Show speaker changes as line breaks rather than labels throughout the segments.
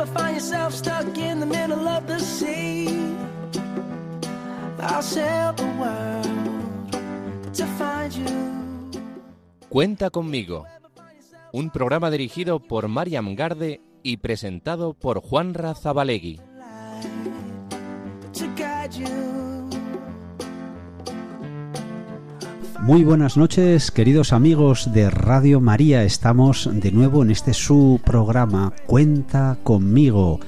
ever find yourself stuck in the middle of the sea, I'll sail the world to find you.
Cuenta conmigo. Un programa dirigido por Mariam Garde y presentado por Juan Razabalegui.
to guide you.
Muy buenas noches, queridos amigos de Radio María. Estamos de nuevo en este su programa Cuenta conmigo.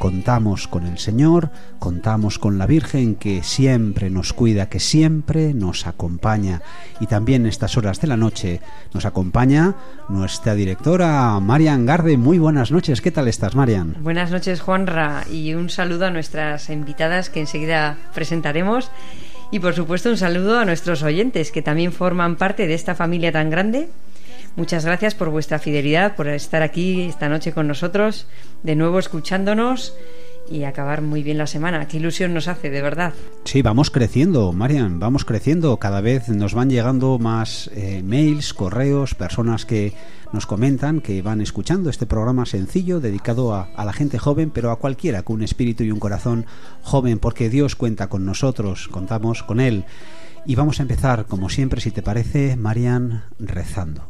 Contamos con el Señor, contamos con la Virgen que siempre nos cuida, que siempre nos acompaña. Y también en estas horas de la noche nos acompaña nuestra directora Marian Garde. Muy buenas noches, ¿qué tal estás, Marian?
Buenas noches, Juanra, y un saludo a nuestras invitadas que enseguida presentaremos. Y por supuesto, un saludo a nuestros oyentes que también forman parte de esta familia tan grande. Muchas gracias por vuestra fidelidad, por estar aquí esta noche con nosotros, de nuevo escuchándonos y acabar muy bien la semana. Qué ilusión nos hace, de verdad.
Sí, vamos creciendo, Marian, vamos creciendo. Cada vez nos van llegando más eh, mails, correos, personas que nos comentan que van escuchando este programa sencillo dedicado a, a la gente joven, pero a cualquiera con un espíritu y un corazón joven, porque Dios cuenta con nosotros, contamos con Él. Y vamos a empezar, como siempre, si te parece, Marian, rezando.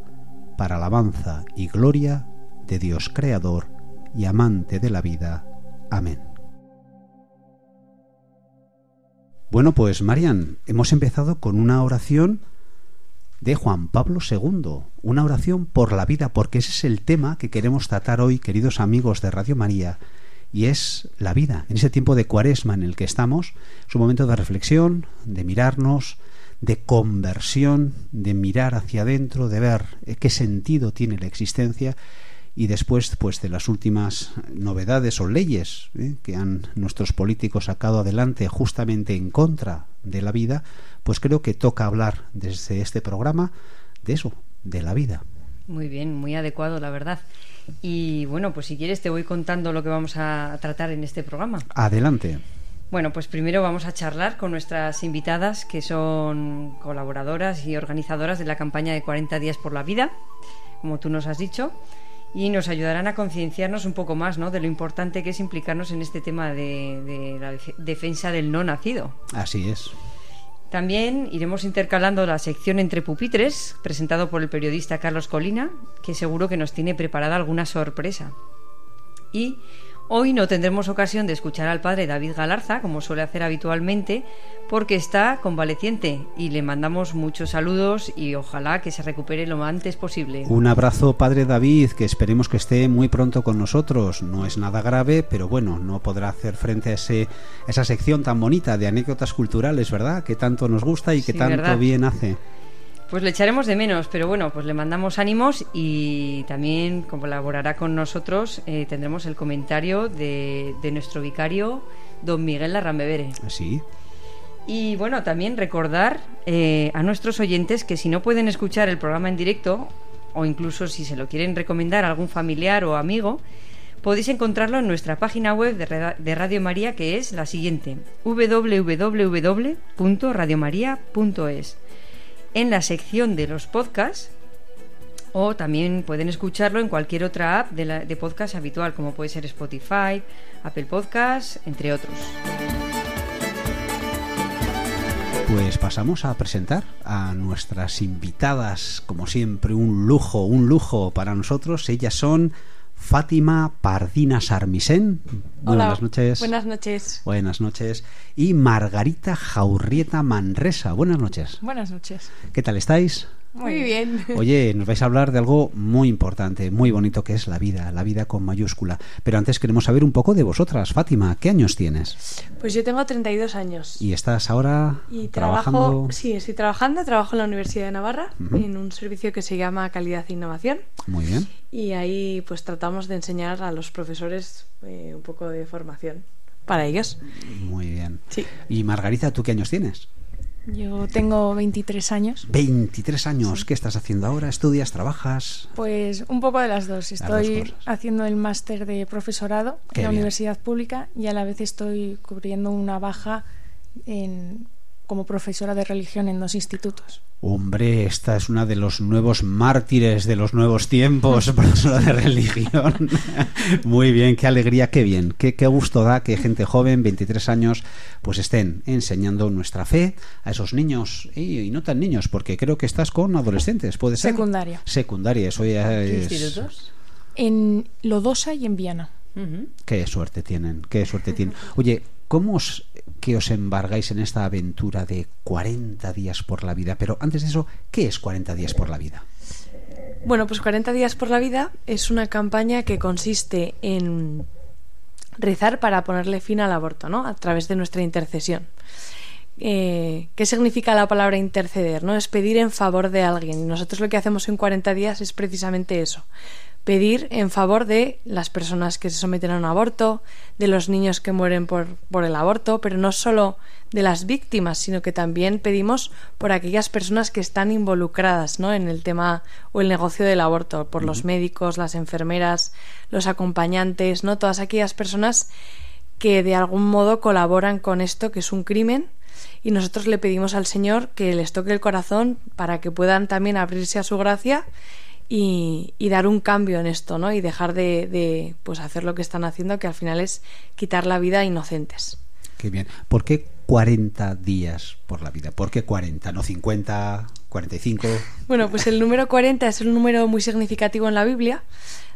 para alabanza y gloria de Dios Creador y amante de la vida. Amén. Bueno, pues Marian, hemos empezado con una oración de Juan Pablo II, una oración por la vida, porque ese es el tema que queremos tratar hoy, queridos amigos de Radio María, y es la vida. En ese tiempo de cuaresma en el que estamos, es un momento de reflexión, de mirarnos, de conversión, de mirar hacia adentro, de ver qué sentido tiene la existencia y después pues de las últimas novedades o leyes ¿eh? que han nuestros políticos sacado adelante justamente en contra de la vida, pues creo que toca hablar desde este programa de eso, de la vida.
Muy bien, muy adecuado, la verdad. Y bueno, pues si quieres te voy contando lo que vamos a tratar en este programa.
Adelante.
Bueno, pues primero vamos a charlar con nuestras invitadas, que son colaboradoras y organizadoras de la campaña de 40 días por la vida, como tú nos has dicho, y nos ayudarán a concienciarnos un poco más ¿no? de lo importante que es implicarnos en este tema de, de la def- defensa del no nacido.
Así es.
También iremos intercalando la sección entre pupitres, presentado por el periodista Carlos Colina, que seguro que nos tiene preparada alguna sorpresa. Y hoy no tendremos ocasión de escuchar al padre David Galarza, como suele hacer habitualmente, porque está convaleciente y le mandamos muchos saludos y ojalá que se recupere lo antes posible.
Un abrazo, Padre David, que esperemos que esté muy pronto con nosotros. No es nada grave, pero bueno, no podrá hacer frente a ese, esa sección tan bonita de anécdotas culturales, ¿verdad? Que tanto nos gusta y que
Sí,
tanto
¿verdad?
bien hace.
Pues le echaremos de menos, pero bueno, pues le mandamos ánimos y también colaborará con nosotros. eh, tendremos el comentario de, de nuestro vicario, don Miguel Larrambevere.
Así.
Y bueno, también recordar eh, a nuestros oyentes que si no pueden escuchar el programa en directo, o incluso si se lo quieren recomendar a algún familiar o amigo, podéis encontrarlo en nuestra página web de Radio María, que es la siguiente: www.radiomaria.es. En la sección de los podcasts, o también pueden escucharlo en cualquier otra app de, podcast habitual, como puede ser Spotify, Apple Podcasts, entre otros.
Pues pasamos a presentar a nuestras invitadas, como siempre, un lujo, un lujo para nosotros. Ellas son Fátima Pardina Sarmisen.
Hola,
Buenas noches.
Buenas noches.
Buenas noches. Y Margarita Jaurrieta Manresa. Buenas noches.
Buenas noches.
¿Qué tal estáis?
Muy bien.
Oye, nos vais a hablar de algo muy importante, muy bonito que es la vida, la vida con mayúscula. Pero antes queremos saber un poco de vosotras. Fátima, ¿qué años tienes?
Pues yo tengo 32 años.
¿Y estás ahora
Y
trabajando?
trabajo, sí, estoy trabajando, trabajo en la Universidad de Navarra, en un servicio que se llama Calidad e Innovación.
Muy bien.
Y ahí pues tratamos de enseñar a los profesores eh, un poco de formación para ellos.
Muy bien.
Sí.
Y Margarita, ¿tú qué años tienes?
Yo tengo 23 años.
23 años. ¿Qué estás haciendo ahora? ¿Estudias? ¿Trabajas?
Pues un poco de las dos. Estoy haciendo el máster de profesorado
Qué
en la
bien.
universidad pública y a la vez estoy cubriendo una baja en, como profesora de religión en dos institutos.
Hombre, esta es una de los nuevos mártires de los nuevos tiempos, profesora de religión. Muy bien, qué alegría, qué bien, qué, qué gusto da que gente joven, 23 años, pues estén enseñando nuestra fe a esos niños y, y no tan niños, porque creo que estás con adolescentes, ¿puede ser?
Secundaria.
Secundaria, eso ya
¿Qué
es...
institutos?
En Lodosa y en Viana.
Ujú.
Qué suerte tienen, qué suerte tienen. Oye, ¿cómo os, que os embargáis en esta aventura de 40 días por la vida? Pero antes de eso, ¿qué es 40 días por la vida?
Bueno, pues 40 días por la vida es una campaña que consiste en rezar para ponerle fin al aborto, ¿no? A través de nuestra intercesión. Eh, ¿Qué significa la palabra interceder? ¿no? Es pedir en favor de alguien. Y nosotros lo que hacemos en 40 días es precisamente eso. Pedir en favor de las personas que se someten a un aborto, de los niños que mueren por, por el aborto, pero no solo de las víctimas, sino que también pedimos por aquellas personas que están involucradas ¿no? en el tema o el negocio del aborto, por los médicos, las enfermeras, los acompañantes, ¿no? todas aquellas personas que de algún modo colaboran con esto que es un crimen y nosotros le pedimos al Señor que les toque el corazón para que puedan también abrirse a su gracia y, y dar un cambio en esto, ¿no? Y dejar de, de, pues hacer lo que están haciendo, que al final es quitar la vida a inocentes.
Qué bien. ¿Por qué 40 días por la vida? ¿Por qué 40? ¿No 50? ¿45?
Bueno, pues el número 40 es un número muy significativo en la Biblia,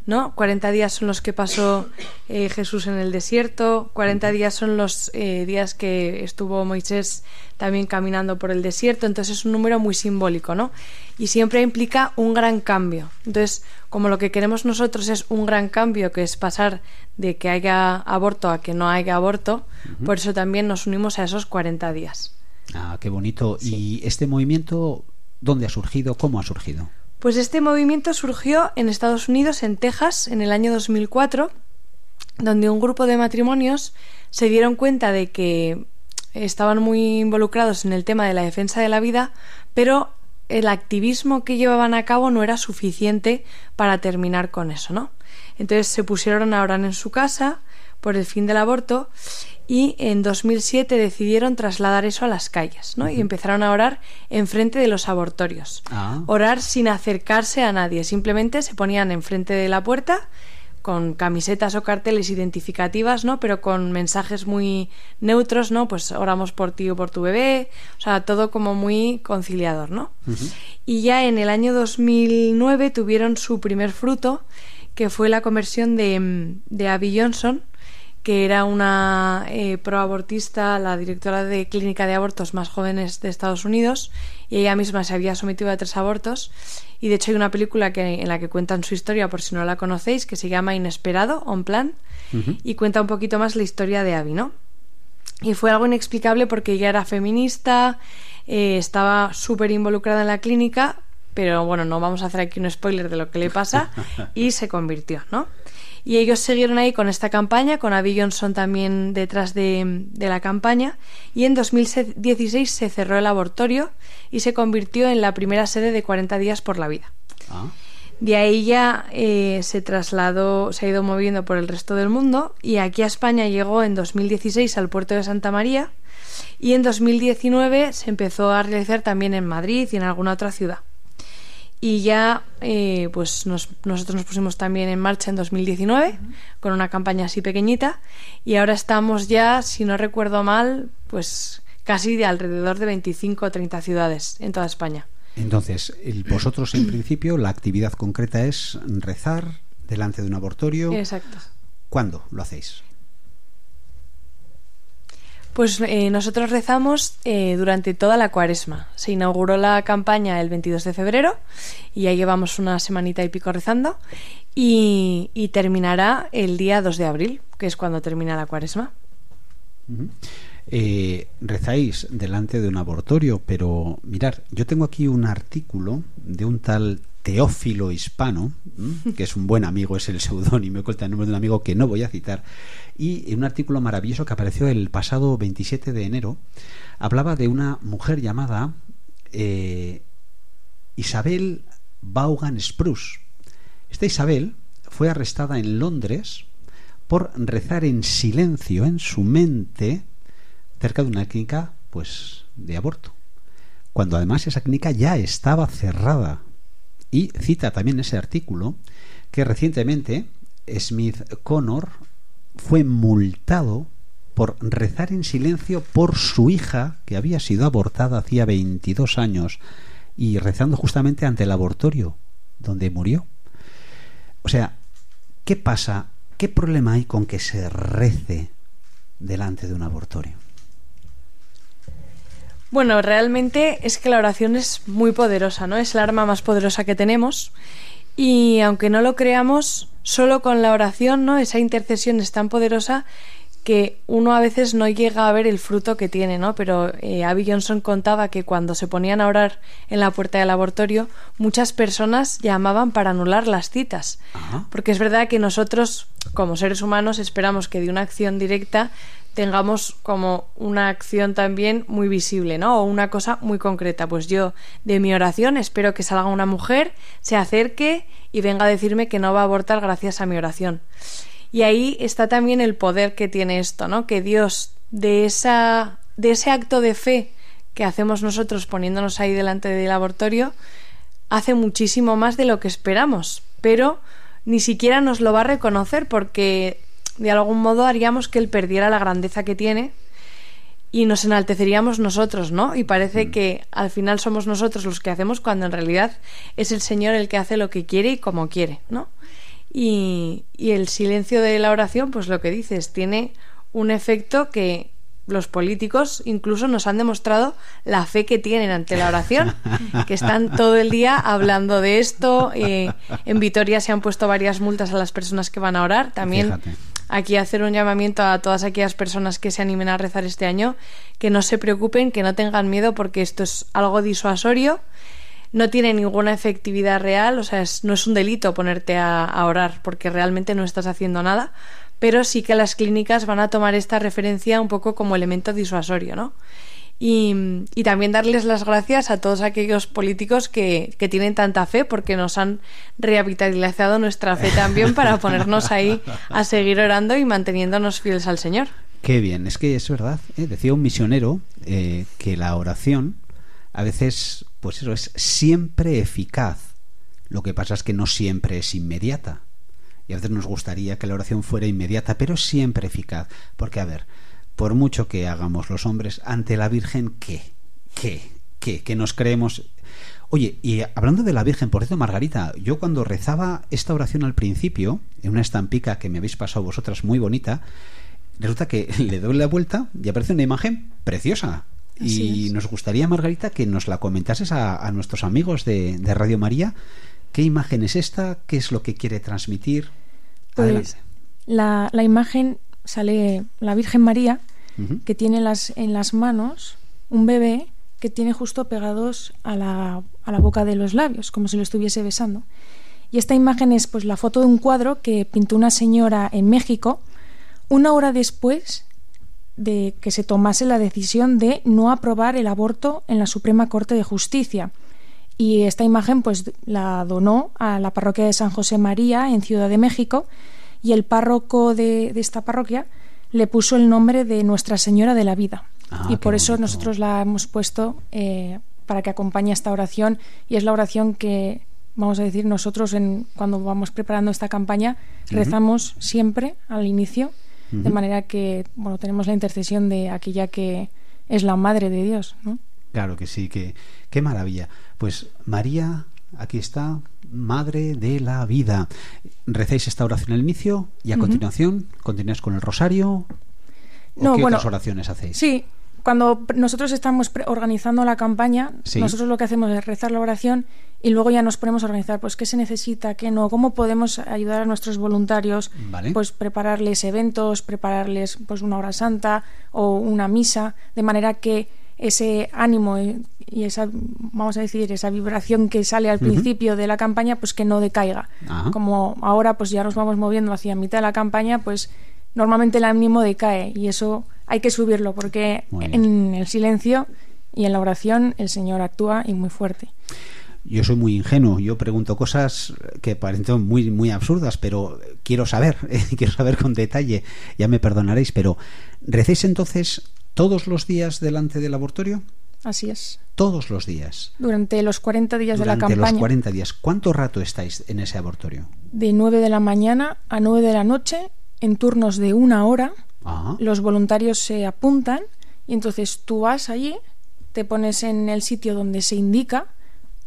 ¿no? 40 días son los que pasó eh, Jesús en el desierto, 40 días son los eh, días que estuvo Moisés también caminando por el desierto, entonces es un número muy simbólico, ¿no? Y siempre implica un gran cambio. Entonces, como lo que queremos nosotros es un gran cambio, que es pasar de que haya aborto a que no haya aborto, por eso también nos unimos a esos 40 días.
Ah, qué bonito. ¿Y este movimiento dónde ha surgido? ¿Cómo ha surgido?
Pues este movimiento surgió en Estados Unidos, en Texas, en el año 2004, donde un grupo de matrimonios se dieron cuenta de que estaban muy involucrados en el tema de la defensa de la vida, pero el activismo que llevaban a cabo no era suficiente para terminar con eso, ¿no? Entonces se pusieron a orar en su casa por el fin del aborto y en 2007 decidieron trasladar eso a las calles, ¿no? Y empezaron a orar enfrente de los abortorios.
Ah.
Orar sin acercarse a nadie, simplemente se ponían enfrente de la puerta con camisetas o carteles identificativas, ¿no? Pero con mensajes muy neutros, ¿no? Pues oramos por ti o por tu bebé, o sea, todo como muy conciliador, ¿no? Y ya en el año 2009 tuvieron su primer fruto, que fue la conversión de, de Abby Johnson, que era una eh, proabortista, la directora de clínica de abortos más jóvenes de Estados Unidos, y ella misma se había sometido a tres abortos. Y de hecho hay una película que, en la que cuentan su historia, por si no la conocéis, que se llama Inesperado, On Plan, y cuenta un poquito más la historia de Abby, ¿no? Y fue algo inexplicable porque ella era feminista, eh, estaba súper involucrada en la clínica, pero bueno, no vamos a hacer aquí un spoiler de lo que le pasa, y se convirtió, ¿no? Y ellos siguieron ahí con esta campaña, con Abby Johnson también detrás de, de, la campaña, y en 2016 se cerró el abortorio y se convirtió en la primera sede de 40 días por la vida.
Ah.
De ahí ya eh, se trasladó, se ha ido moviendo por el resto del mundo y aquí a España llegó en 2016 al puerto de Santa María y en 2019 se empezó a realizar también en Madrid y en alguna otra ciudad. Y ya eh, pues nos, nosotros nos pusimos también en marcha en 2019 con una campaña así pequeñita y ahora estamos ya, si no recuerdo mal, pues casi de alrededor de 25 o 30 ciudades en toda España.
Entonces, el- vosotros en principio la actividad concreta es rezar delante de un abortorio.
Exacto.
¿Cuándo lo hacéis?
Pues eh, nosotros rezamos eh, durante toda la cuaresma. Se inauguró la campaña el 22 de febrero y ya llevamos una semanita y pico rezando y, terminará el día 2 de abril, que es cuando termina la cuaresma.
Eh, rezáis delante de un abortorio, pero mirar, yo tengo aquí un artículo de un tal Teófilo Hispano, que es un buen amigo, es el seudónimo, oculta el nombre de un amigo que no voy a citar, y en un artículo maravilloso que apareció el pasado 27 de enero, hablaba de una mujer llamada eh, Isabel Vaughan Spruce. Esta Isabel fue arrestada en Londres por rezar en silencio en su mente cerca de una clínica pues de aborto cuando además esa clínica ya estaba cerrada y cita también ese artículo que recientemente Smith Connor fue multado por rezar en silencio por su hija que había sido abortada hacía 22 años y rezando justamente ante el abortorio donde murió. O sea, ¿qué pasa? ¿Qué problema hay con que se rece delante de un abortorio?
Bueno, realmente es que la oración es muy poderosa, ¿no? Es el arma más poderosa que tenemos. Y aunque no lo creamos, solo con la oración, ¿no? Esa intercesión es tan poderosa que uno a veces no llega a ver el fruto que tiene, ¿no? Pero eh, Abby Johnson contaba que cuando se ponían a orar en la puerta del laboratorio, muchas personas llamaban para anular las citas.
Ajá.
Porque es verdad que nosotros, como seres humanos, esperamos que de una acción directa tengamos como una acción también muy visible, ¿no? O una cosa muy concreta. Pues yo, de mi oración, espero que salga una mujer, se acerque y venga a decirme que no va a abortar gracias a mi oración. Y ahí está también el poder que tiene esto, ¿no? Que Dios, de, esa, de ese acto de fe que hacemos nosotros poniéndonos ahí delante del laboratorio, hace muchísimo más de lo que esperamos, pero ni siquiera nos lo va a reconocer porque de algún modo haríamos que él perdiera la grandeza que tiene y nos enalteceríamos nosotros, ¿no? Y parece que al final somos nosotros los que hacemos cuando en realidad es el Señor el que hace lo que quiere y como quiere, ¿no? Y, y el silencio de la oración, pues lo que dices, tiene un efecto que los políticos incluso nos han demostrado la fe que tienen ante la oración, que están todo el día hablando de esto. eh, en Vitoria se han puesto varias multas a las personas que van a orar. También
Fíjate.
Aquí hacer un llamamiento a todas aquellas personas que se animen a rezar este año, que no se preocupen, que no tengan miedo, porque esto es algo disuasorio, no tiene ninguna efectividad real, o sea, es- no es un delito ponerte a, a orar, porque realmente no estás haciendo nada, pero sí que las clínicas van a tomar esta referencia un poco como elemento disuasorio, ¿no? Y, y también darles las gracias a todos aquellos políticos que, que tienen tanta fe porque nos han revitalizado nuestra fe también para ponernos ahí a seguir orando y manteniéndonos fieles al Señor.
Qué bien, es que es verdad. ¿eh? Decía un misionero eh, que la oración a veces, pues eso, es siempre eficaz. Lo que pasa es que no siempre es inmediata. Y a veces nos gustaría que la oración fuera inmediata, pero siempre eficaz. Porque, a ver, por mucho que hagamos los hombres, ante la Virgen, ¿qué? ¿Qué? ¿Qué? ¿Qué nos creemos? Oye, y hablando de la Virgen, por cierto, Margarita, yo cuando rezaba esta oración al principio, en una estampica que me habéis pasado vosotras muy bonita, resulta que le doy la vuelta y aparece una imagen preciosa.
Así
y
es.
nos gustaría, Margarita, que nos la comentases a, a nuestros amigos de, de Radio María. ¿Qué imagen es esta? ¿Qué es lo que quiere transmitir? Adelante.
Pues la, la imagen sale la Virgen María, que tiene las, en las manos un bebé que tiene justo pegados a la, a la boca de los labios, como si lo estuviese besando. Y esta imagen es pues la foto de un cuadro que pintó una señora en México una hora después de que se tomase la decisión de no aprobar el aborto en la Suprema Corte de Justicia. Y esta imagen pues la donó a la parroquia de San José María en Ciudad de México y el párroco de, de esta parroquia le puso el nombre de Nuestra Señora de la Vida.
Ah,
y por eso
bonito.
nosotros la hemos puesto eh, para que acompañe esta oración y es la oración que vamos a decir nosotros en, cuando vamos preparando esta campaña rezamos siempre al inicio de manera que bueno tenemos la intercesión de aquella que, es la madre de Dios, ¿no?
Claro que sí, que qué maravilla. Pues María, aquí está, Madre de la Vida. Recéis esta oración al inicio y a continuación continuáis con el rosario. ¿O
No,
qué
bueno,
otras oraciones hacéis?
Sí, cuando nosotros estamos organizando la campaña,
Sí.
nosotros lo que hacemos es rezar la oración y luego ya nos ponemos a organizar, pues qué se necesita, qué no, cómo podemos ayudar a nuestros voluntarios,
Vale.
pues prepararles eventos, prepararles pues una hora santa o una misa, de manera que ese ánimo y esa, vamos a decir, esa vibración que sale al principio de la campaña, pues que no decaiga. Como ahora pues ya nos vamos moviendo hacia mitad de la campaña, pues normalmente el ánimo decae y eso hay que subirlo porque en el silencio y en la oración el Señor actúa y muy fuerte.
Yo soy muy ingenuo, yo pregunto cosas que parecen muy, muy absurdas, pero quiero saber, quiero saber con detalle, ya me perdonaréis, pero ¿recéis entonces todos los días delante del laboratorio?
Así es.
Todos los días.
Durante los 40 días de la
Durante
campaña,
los 40 días. ¿Cuánto rato estáis en ese laboratorio?
de 9 de la mañana a 9 de la noche, en turnos de una hora,
Ajá.
los voluntarios se apuntan y entonces tú vas allí, te pones en el sitio donde se indica,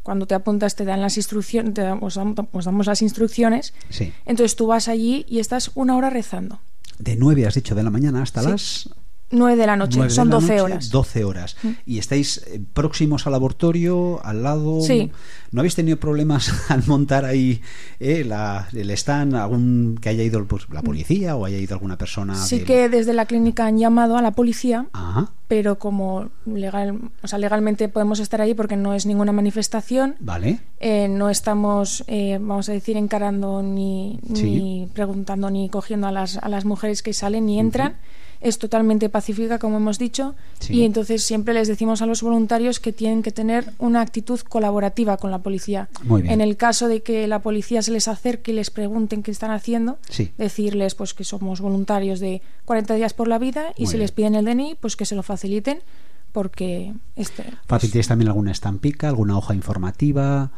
cuando te apuntas te dan las instrucciones, te damos, os damos las instrucciones,
Sí.
entonces tú vas allí y estás una hora rezando.
De 9, has dicho, de la mañana hasta
Sí.
las
9 de la noche,
9 de
son
la
12
noche,
horas.
12 horas.
Mm.
¿Y estáis eh, próximos al laboratorio, al lado?
Sí.
¿No habéis tenido problemas al montar ahí eh, la, el stand, algún que haya ido pues, la policía o haya ido alguna persona?
Sí
del-
que desde la clínica han llamado a la policía,
Ajá,
pero como legal, o sea, legalmente podemos estar ahí porque no es ninguna manifestación,
vale.
eh, no estamos, eh, vamos a decir, encarando ni,
Sí.
ni preguntando ni cogiendo a las, a las mujeres que salen ni entran. Es totalmente pacífica, como hemos dicho,
Sí.
y entonces siempre les decimos a los voluntarios que tienen que tener una actitud colaborativa con la policía.
Muy bien.
En el caso de que la policía se les acerque y les pregunten qué están haciendo,
Sí.
decirles pues que somos voluntarios de 40 días por la vida y
Muy
si
bien.
les piden el DNI, pues que se lo faciliten porque este pues,
Fácil, ¿tienes también alguna estampica, alguna hoja informativa?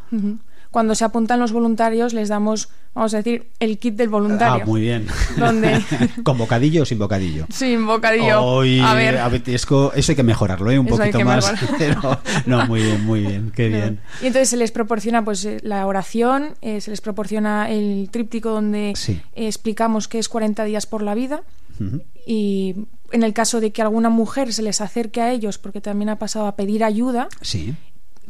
Cuando se apuntan los voluntarios les damos, vamos a decir, el kit del voluntario.
Ah, muy bien.
¿Dónde?
¿Con bocadillo o sin bocadillo?
Sin bocadillo.
Hoy,
a ver.
eso, eso hay que mejorarlo, ¿eh? un
Eso hay
poquito
que
más. Pero, no, muy bien, muy bien, qué bien.
Y entonces se les proporciona pues eh, la oración, eh, se les proporciona el tríptico donde
Sí.
eh, explicamos que es 40 días por la vida y en el caso de que alguna mujer se les acerque a ellos porque también ha pasado a pedir ayuda,
Sí,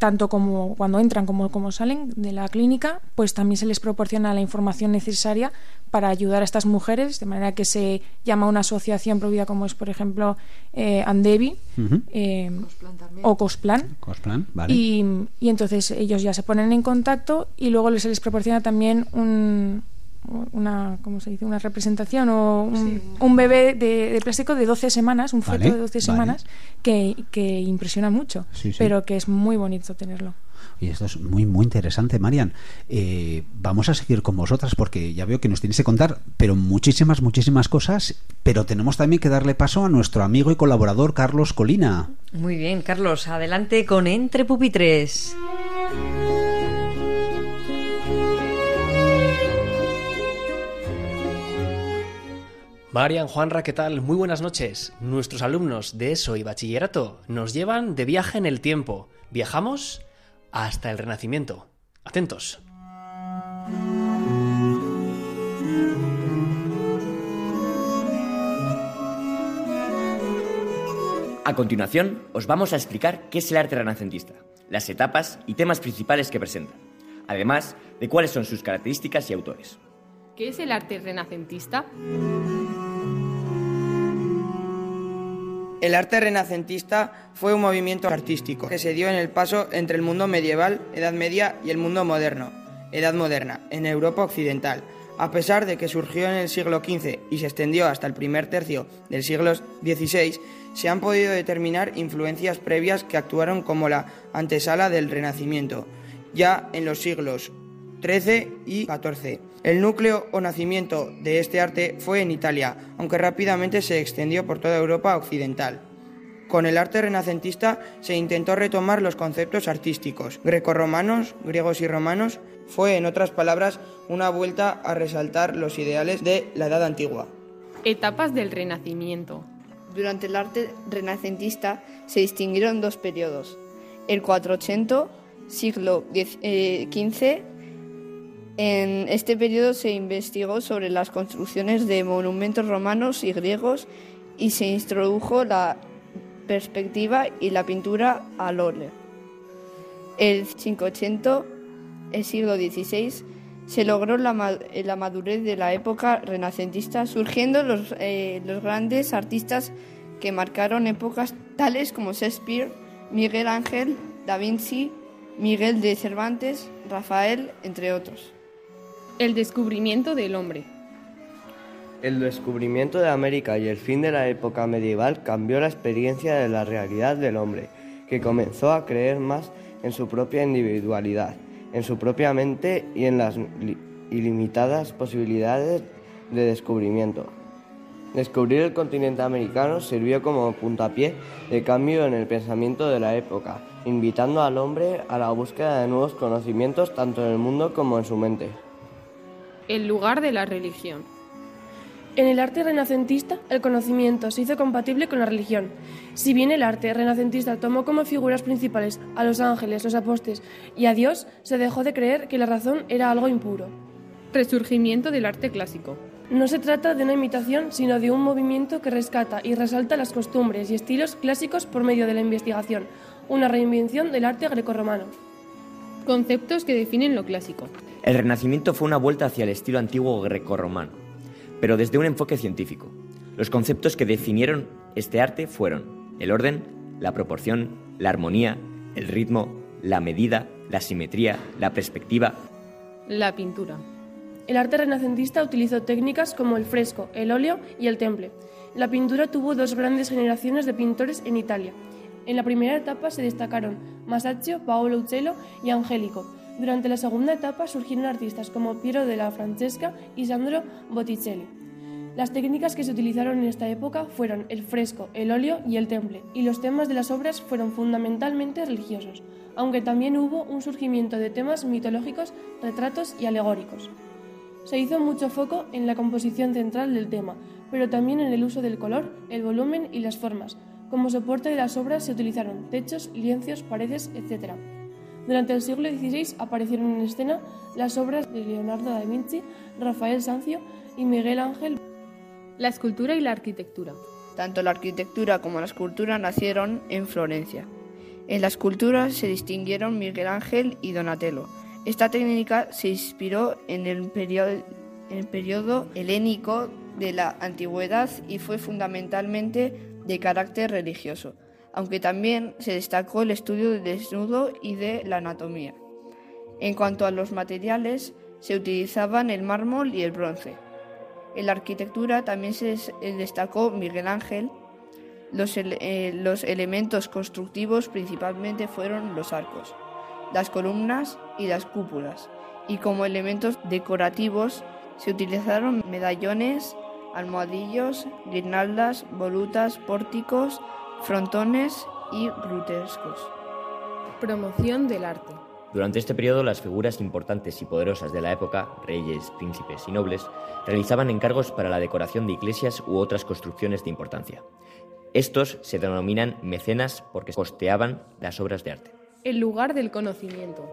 tanto como cuando entran como como salen de la clínica, pues también se les proporciona la información necesaria para ayudar a estas mujeres, de manera que se llama a una asociación prohibida como es, por ejemplo, eh, Andevi eh, o Cosplan.
Cosplan, vale.
Y, y entonces ellos ya se ponen en contacto y luego se les proporciona también un, una, ¿cómo se dice? una representación o un, un bebé de, de plástico de 12 semanas, un feto
Vale,
de 12
vale.
semanas, que, que impresiona mucho,
Sí, sí.
pero que es muy bonito tenerlo.
Y esto es muy, muy interesante, Marian. Eh, vamos a seguir con vosotras porque ya veo que nos tienes que contar, pero muchísimas, muchísimas cosas. Pero tenemos también que darle paso a nuestro amigo y colaborador Carlos Colina.
Muy bien, Carlos, adelante con Entre Pupitres.
Marian, Juanra, ¿qué tal? Muy buenas noches. Nuestros alumnos de ESO y bachillerato nos llevan de viaje en el tiempo. Viajamos hasta el Renacimiento. Atentos.
A continuación, os vamos a explicar qué es el arte renacentista, las etapas y temas principales que presenta, además de cuáles son sus características y autores.
¿Qué es el arte renacentista?
El arte renacentista fue un movimiento artístico que se dio en el paso entre el mundo medieval, Edad Media, y el mundo moderno, Edad Moderna, en Europa Occidental. A pesar de que surgió en el siglo XV y se extendió hasta el primer tercio del siglo XVI, se han podido determinar influencias previas que actuaron como la antesala del Renacimiento, ya en los siglos XIII y XIV. El núcleo o nacimiento de este arte fue en Italia, aunque rápidamente se extendió por toda Europa occidental. Con el arte renacentista se intentó retomar los conceptos artísticos grecorromanos, griegos y romanos. Fue, en otras palabras, una vuelta a resaltar los ideales de la Edad Antigua.
Etapas del Renacimiento.
Durante el arte renacentista se distinguieron dos periodos. El 480, siglo XV, en este periodo se investigó sobre las construcciones de monumentos romanos y griegos y se introdujo la perspectiva y la pintura al óleo. El 580, el siglo XVI, se logró la, madurez de la época renacentista, surgiendo eh, los grandes artistas que marcaron épocas tales como Shakespeare, Miguel Ángel, Da Vinci, Miguel de Cervantes, Rafael, entre otros.
El descubrimiento del hombre.
El descubrimiento de América y el fin de la época medieval cambió la experiencia de la realidad del hombre, que comenzó a creer más en su propia individualidad en su propia mente y en las ilimitadas posibilidades de descubrimiento. Descubrir el continente americano sirvió como puntapié de cambio en el pensamiento de la época, invitando al hombre a la búsqueda de nuevos conocimientos tanto en el mundo como en su mente.
El lugar de la religión.
En el arte renacentista, el conocimiento se hizo compatible con la religión. Si bien el arte renacentista tomó como figuras principales a los ángeles, los apóstoles y a Dios, se dejó de creer que la razón era algo impuro.
Resurgimiento del arte clásico.
No se trata de una imitación, sino de un movimiento que rescata y resalta las costumbres y estilos clásicos por medio de la investigación, una reinvención del arte grecorromano.
Conceptos que definen lo clásico.
El Renacimiento fue una vuelta hacia el estilo antiguo grecorromano pero desde un enfoque científico. Los conceptos que definieron este arte fueron el orden, la proporción, la armonía, el ritmo, la medida, la simetría, la perspectiva.
La pintura.
El arte renacentista utilizó técnicas como el fresco, el óleo y el temple. La pintura tuvo dos grandes generaciones de pintores en Italia. En la primera etapa se destacaron Masaccio, Paolo Uccello y Angelico, durante la segunda etapa surgieron artistas como Piero della Francesca y Sandro Botticelli. Las técnicas que se utilizaron en esta época fueron el fresco, el óleo y el temple, y los temas de las obras fueron fundamentalmente religiosos, aunque también hubo un surgimiento de temas mitológicos, retratos y alegóricos. Se hizo mucho foco en la composición central del tema, pero también en el uso del color, el volumen y las formas. Como soporte de las obras se utilizaron techos, lienzos, paredes, etc. Durante el siglo XVI aparecieron en escena las obras de Leonardo da Vinci, Rafael Sanzio y Miguel Ángel.
La escultura y la arquitectura.
Tanto la arquitectura como la escultura nacieron en Florencia. En la escultura se distinguieron Miguel Ángel y Donatello. Esta técnica se inspiró en el periodo, en el periodo helénico de la antigüedad y fue fundamentalmente de carácter religioso aunque también se destacó el estudio del desnudo y de la anatomía. En cuanto a los materiales, se utilizaban el mármol y el bronce. En la arquitectura también se eh, destacó Miguel Ángel. Eh, los elementos constructivos principalmente fueron los arcos, las columnas y las cúpulas, y como elementos decorativos se utilizaron medallones, almohadillos, guirnaldas, volutas, pórticos, frontones y grutescos.
Promoción del arte.
Durante este periodo, las figuras importantes y poderosas de la época, reyes, príncipes y nobles, realizaban encargos para la decoración de iglesias u otras construcciones de importancia. Estos se denominan mecenas porque costeaban las obras de arte.
El lugar del conocimiento.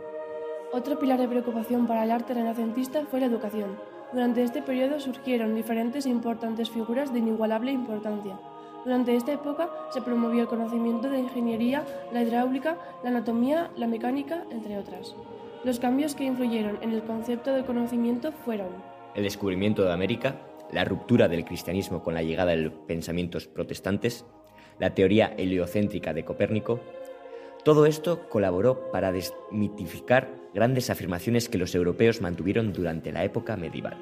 Otro pilar de preocupación para el arte renacentista fue la educación. Durante este periodo surgieron diferentes e importantes figuras de inigualable importancia, durante esta época se promovió el conocimiento de ingeniería, la hidráulica, la anatomía, la mecánica, entre otras. Los cambios que influyeron en el concepto del conocimiento fueron
el descubrimiento de América, la ruptura del cristianismo con la llegada de los pensamientos protestantes, la teoría heliocéntrica de Copérnico. Todo esto colaboró para desmitificar grandes afirmaciones que los europeos mantuvieron durante la época medieval.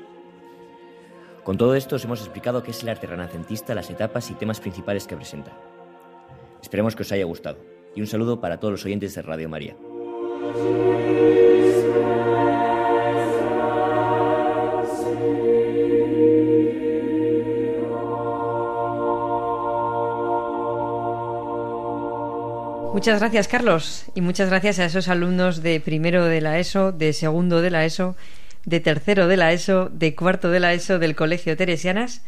Con todo esto os hemos explicado qué es el arte renacentista, las etapas y temas principales que presenta. Esperemos que os haya gustado y un saludo para todos los oyentes de Radio María.
Muchas gracias, Carlos, y muchas gracias a esos alumnos de primero de la ESO, de segundo de la ESO de tercero de la ESO, de cuarto de la ESO del Colegio Teresianas.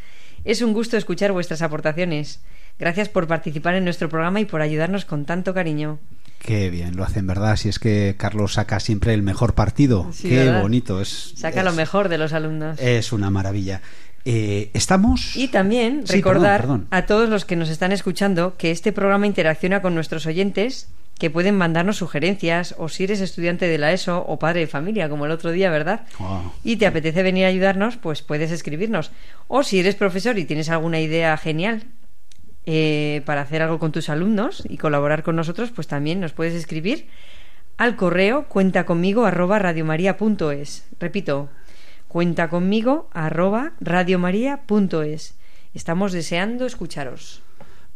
Es un gusto escuchar vuestras aportaciones. Gracias por participar en nuestro programa y por ayudarnos con tanto cariño.
Qué bien, lo hacen, ¿verdad? Si es que Carlos saca siempre el mejor partido.
Sí,
Qué
¿verdad?
bonito. Es,
Saca
es-
lo mejor de los alumnos.
Es una maravilla. Eh, Estamos.
Y también
Sí,
recordar
perdón, perdón.
a todos los que nos están escuchando que este programa interacciona con nuestros oyentes que pueden mandarnos sugerencias o si eres estudiante de la ESO o padre de familia como el otro día, ¿verdad? Y te apetece venir a ayudarnos, pues puedes escribirnos. O si eres profesor y tienes alguna idea genial eh, para hacer algo con tus alumnos y colaborar con nosotros, pues también nos puedes escribir al correo cuenta conmigo arroba radiomaria.es. Repito, cuenta conmigo arroba radiomaria.es. Estamos deseando escucharos.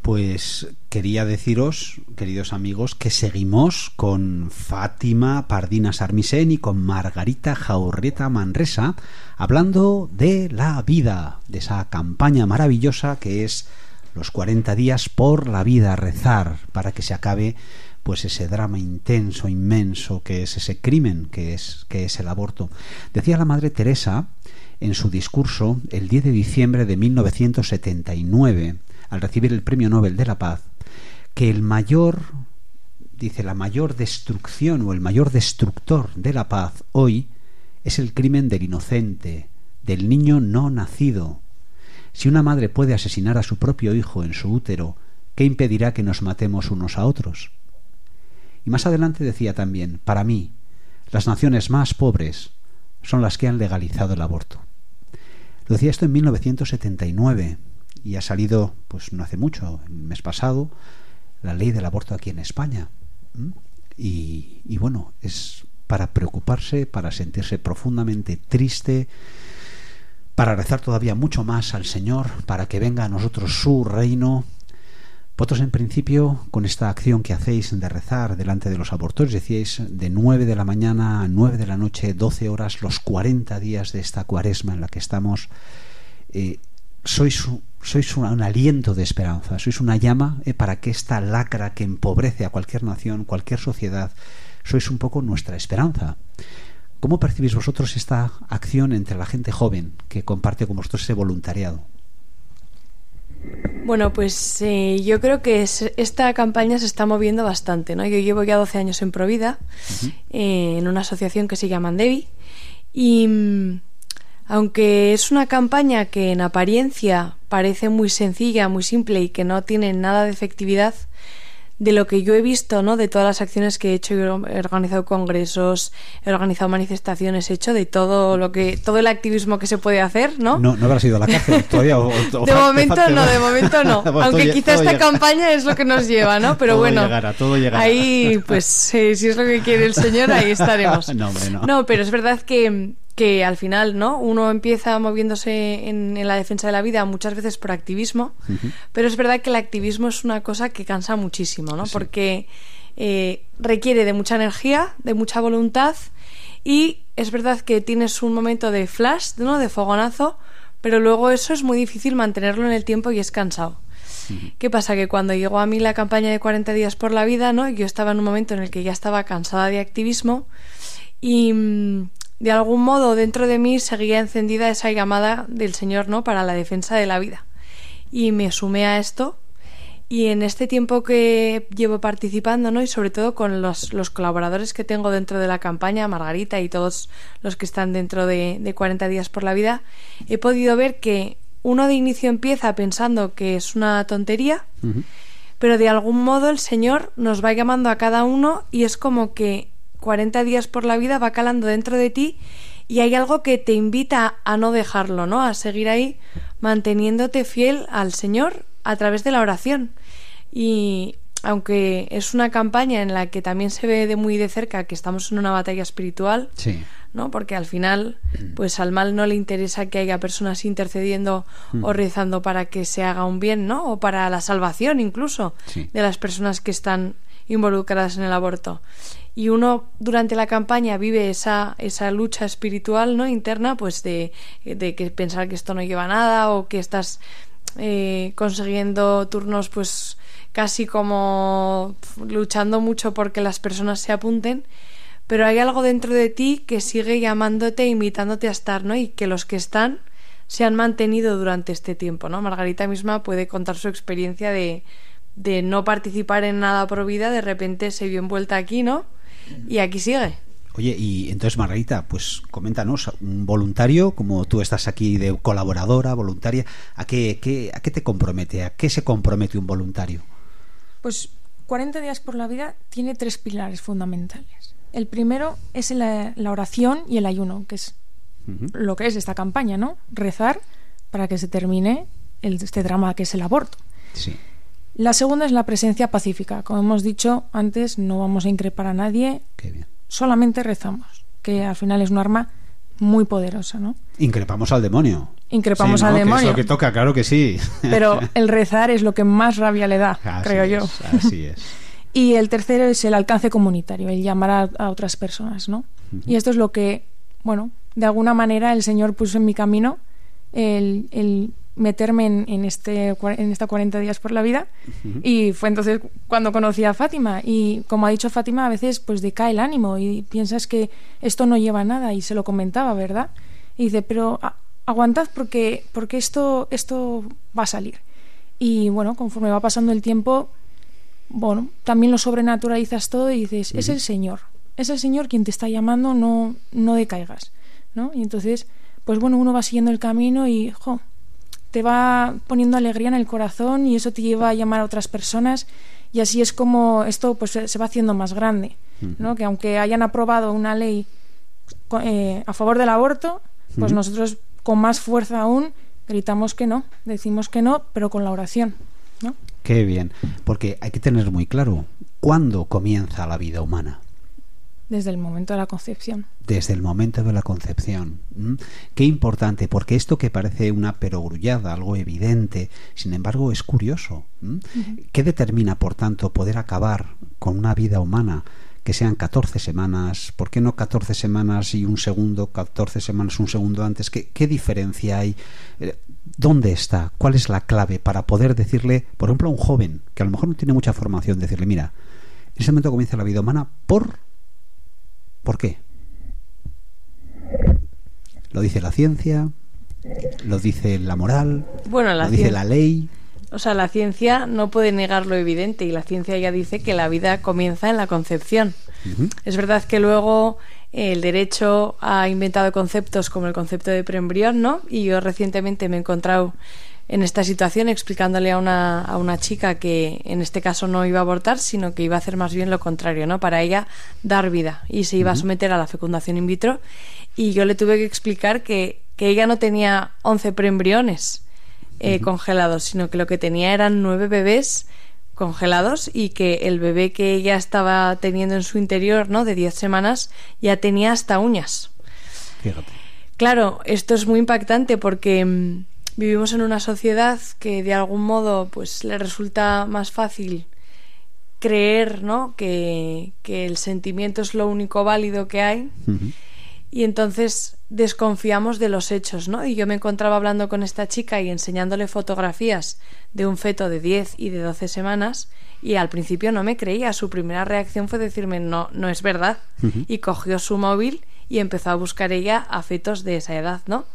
Pues quería deciros, queridos amigos, que seguimos con Fátima Pardina Sarmisen y con Margarita Jaurrieta Manresa hablando de la vida, de esa campaña maravillosa que es los 40 días por la vida, rezar para que se acabe pues ese drama intenso, inmenso que es ese crimen que es que es el aborto. Decía la madre Teresa en su discurso el 10 de diciembre de 1979 al recibir el Premio Nobel de la Paz que el mayor dice la mayor destrucción o el mayor destructor de la paz hoy es el crimen del inocente, del niño no nacido. Si una madre puede asesinar a su propio hijo en su útero, ¿qué impedirá que nos matemos unos a otros? Y más adelante decía también, para mí, las naciones más pobres son las que han legalizado el aborto. Lo decía esto en 1979 y ha salido, pues no hace mucho, el mes pasado, la ley del aborto aquí en España. y bueno, es para preocuparse, para sentirse profundamente triste, para rezar todavía mucho más al Señor, para que venga a nosotros su reino. Vosotros en principio, con esta acción que hacéis de rezar delante de los abortores, decíais de 9 de la mañana a 9 de la noche, 12 horas, los 40 días de esta cuaresma en la que estamos, eh, sois, un- sois un, un aliento de esperanza, sois una llama eh, para que esta lacra que empobrece a cualquier nación, cualquier sociedad, sois un poco nuestra esperanza. ¿Cómo percibís vosotros esta acción entre la gente joven que comparte con vosotros ese voluntariado?
Bueno, pues eh, yo creo que es- esta campaña se está moviendo bastante, ¿no? Yo llevo ya 12 años en Provida, eh, en una asociación que se llama Andevi, y mm, aunque es una campaña que en apariencia parece muy sencilla, muy simple y que no tiene nada de efectividad, de lo que yo he visto, ¿no? De todas las acciones que he hecho, he organizado congresos, he organizado manifestaciones, he hecho de todo lo que, todo el activismo que se puede hacer, ¿no?
No, no habrás ido a la cárcel todavía. o- o-
De momento no, de momento no.
Pues todo
Aunque
lle-
quizá
todo
esta
llega.
campaña es lo que nos lleva, ¿no? Pero
Todo
bueno,
llegará, todo llegará.
ahí, pues, eh, si es lo que quiere el Señor, ahí estaremos.
No, hombre, no.
pero es verdad que, que al final, ¿no? Uno empieza moviéndose en, en la defensa de la vida muchas veces por activismo, pero es verdad que el activismo es una cosa que cansa muchísimo, ¿no? Porque eh, requiere de mucha energía, de mucha voluntad y es verdad que tienes un momento de flash, ¿no? De fogonazo, pero luego eso es muy difícil mantenerlo en el tiempo y es cansado. ¿Qué pasa? Que cuando llegó a mí la campaña de 40 días por la vida, ¿no? Yo estaba en un momento en el que ya estaba cansada de activismo y mm, de algún modo dentro de mí seguía encendida esa llamada del Señor, ¿no? Para la defensa de la vida. Y me sumé a esto y en este tiempo que llevo participando, ¿no? Y sobre todo con los, los colaboradores que tengo dentro de la campaña, Margarita y todos los que están dentro de, de 40 días por la vida, he podido ver que uno de inicio empieza pensando que es una tontería, pero de algún modo el Señor nos va llamando a cada uno y es como que 40 días por la vida va calando dentro de ti y hay algo que te invita a no dejarlo, ¿no? A seguir ahí manteniéndote fiel al Señor a través de la oración. Y aunque es una campaña en la que también se ve de muy de cerca que estamos en una batalla espiritual,
Sí.
¿no? Porque al final, pues al mal no le interesa que haya personas intercediendo
Mm.
o rezando para que se haga un bien, ¿no? O para la salvación incluso
Sí.
de las personas que están involucradas en el aborto. Y uno durante la campaña vive esa, esa lucha espiritual, ¿no? Interna, pues de, de que pensar que esto no lleva a nada o que estás eh, consiguiendo turnos, pues casi como luchando mucho porque las personas se apunten pero hay algo dentro de ti que sigue llamándote, invitándote a estar, ¿no? Y que los que están se han mantenido durante este tiempo, ¿no? Margarita misma puede contar su experiencia de, de no participar en nada pro vida, de repente se vio envuelta aquí, ¿no? Y aquí sigue.
Oye, y entonces Margarita, pues coméntanos, un voluntario, como tú estás aquí de colaboradora, voluntaria, ¿a qué, qué- a qué te compromete? ¿A qué se compromete un voluntario?
Pues 40 días por la vida tiene tres pilares fundamentales. El primero es la, la oración y el ayuno, que es lo que es esta campaña, ¿no? Rezar para que se termine el- este drama que es el aborto.
Sí.
La segunda es la presencia pacífica. Como hemos dicho antes, no vamos a increpar a nadie, solamente rezamos, que al final es un arma muy poderosa, ¿no?
Increpamos al demonio.
Increpamos
Sí, ¿no?
al
Que
demonio.
es lo que toca, claro que sí.
Pero el rezar es lo que más rabia le da,
Así
creo yo.
Así es.
Y el tercero es el alcance comunitario, el llamar a, a otras personas, ¿no? Y esto es lo que, bueno, de alguna manera el Señor puso en mi camino, el, el meterme en, en este, en esta 40 días por la vida. Y fue entonces cuando conocí a Fátima. Y como ha dicho Fátima, a veces pues decae el ánimo y piensas que esto no lleva a nada. Y se lo comentaba, ¿verdad? Y dice, pero a- aguantad porque, porque esto, esto va a salir. Y bueno, conforme va pasando el tiempo, bueno, también lo sobrenaturalizas todo y dices, es el Señor, es el Señor quien te está llamando, no, no decaigas, ¿no? Y entonces, pues bueno, uno va siguiendo el camino y, jo, te va poniendo alegría en el corazón y eso te lleva a llamar a otras personas y así es como esto pues se va haciendo más grande, ¿no? Que aunque hayan aprobado una ley eh, a favor del aborto, pues nosotros con más fuerza aún gritamos que no, decimos que no, pero con la oración, ¿no?
Qué bien. Porque hay que tener muy claro, ¿cuándo comienza la vida humana?
Desde el momento de la concepción.
desde el momento de la concepción. ¿m? Qué importante, porque esto que parece una perogrullada, algo evidente, sin embargo es curioso. ¿m? ¿Qué determina, por tanto, poder acabar con una vida humana que sean 14 semanas? ¿Por qué no 14 semanas y un segundo, 14 semanas un segundo antes? ¿Qué, qué diferencia hay? Eh, ¿Dónde está? ¿Cuál es la clave para poder decirle, por ejemplo, a un joven que a lo mejor no tiene mucha formación, decirle, mira, en ese momento comienza la vida humana por... ¿Por qué? Lo dice la ciencia, lo dice la moral,
Bueno, la
lo dice la ley.
O sea, la ciencia no puede negar lo evidente y la ciencia ya dice que la vida comienza en la concepción. Es verdad que luego eh, el derecho ha inventado conceptos como el concepto de preembrión, ¿no? Y yo recientemente me he encontrado en esta situación explicándole a una, a una chica que en este caso no iba a abortar, sino que iba a hacer más bien lo contrario, ¿no? Para ella dar vida y se iba a someter a la fecundación in vitro. Y yo le tuve que explicar que, que ella no tenía 11 preembriones eh, congelados, sino que lo que tenía eran nueve bebés congelados y que el bebé que ella estaba teniendo en su interior, ¿no? De 10 semanas, ya tenía hasta uñas.
Fíjate.
Claro, esto es muy impactante porque mm, vivimos en una sociedad que de algún modo pues le resulta más fácil creer, ¿no? Que, que el sentimiento es lo único válido que hay y entonces desconfiamos de los hechos, ¿no? Y yo me encontraba hablando con esta chica y enseñándole fotografías de un feto de 10 y de 12 semanas y al principio no me creía, su primera reacción fue decirme no, no es verdad y cogió su móvil y empezó a buscar ella a fetos de esa edad, ¿no?